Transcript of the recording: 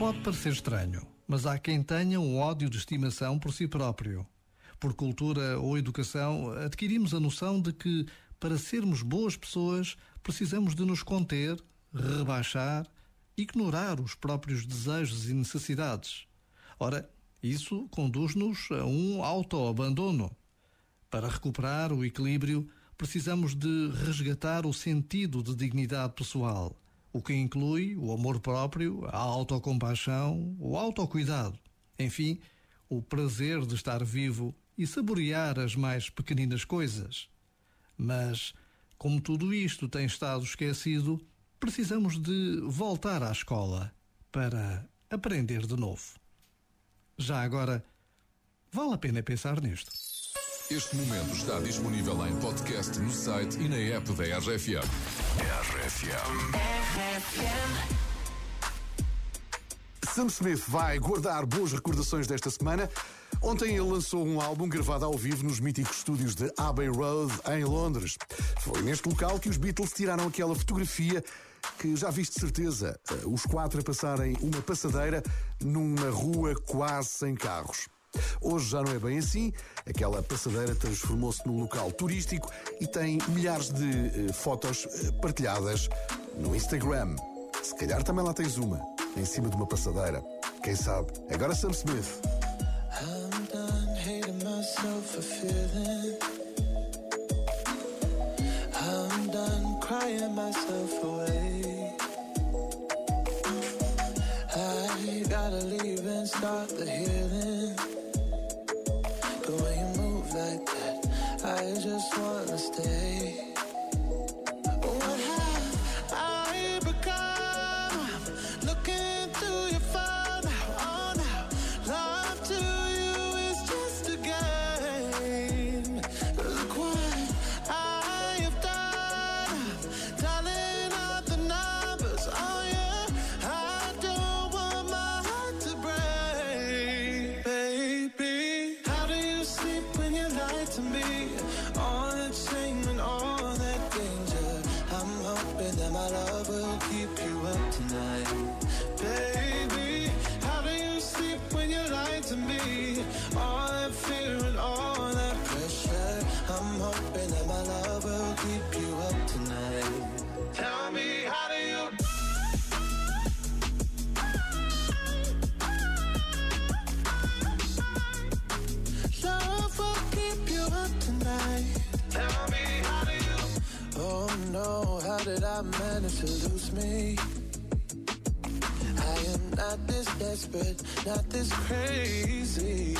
Pode parecer estranho, mas há quem tenha um ódio de estimação por si próprio. Por cultura ou educação, adquirimos a noção de que, para sermos boas pessoas, precisamos de nos conter, rebaixar, ignorar os próprios desejos e necessidades. Ora, isso conduz-nos a um autoabandono. Para recuperar o equilíbrio, precisamos de resgatar o sentido de dignidade pessoal o que inclui o amor próprio, a autocompaixão, o autocuidado. Enfim, o prazer de estar vivo e saborear as mais pequeninas coisas. Mas, como tudo isto tem estado esquecido, precisamos de voltar à escola para aprender de novo. Já agora, vale a pena pensar nisto. Este momento está disponível em podcast no site e na app da RFM. RFM. Sam Smith vai guardar boas recordações desta semana. Ontem ele lançou um álbum gravado ao vivo nos míticos estúdios de Abbey Road, em Londres. Foi neste local que os Beatles tiraram aquela fotografia que já viste certeza, eh, os quatro a passarem uma passadeira numa rua quase sem carros. Hoje já não é bem assim. Aquela passadeira transformou-se num local turístico e tem milhares de uh, fotos uh, partilhadas no Instagram. Se calhar também lá tens uma, em cima de uma passadeira. Quem sabe? Agora Sam Smith. I'm done. I'm done crying myself away. I gotta leave and start the healing. hoping that my love will keep you up tonight, baby. I managed to lose me. I am not this desperate, not this crazy.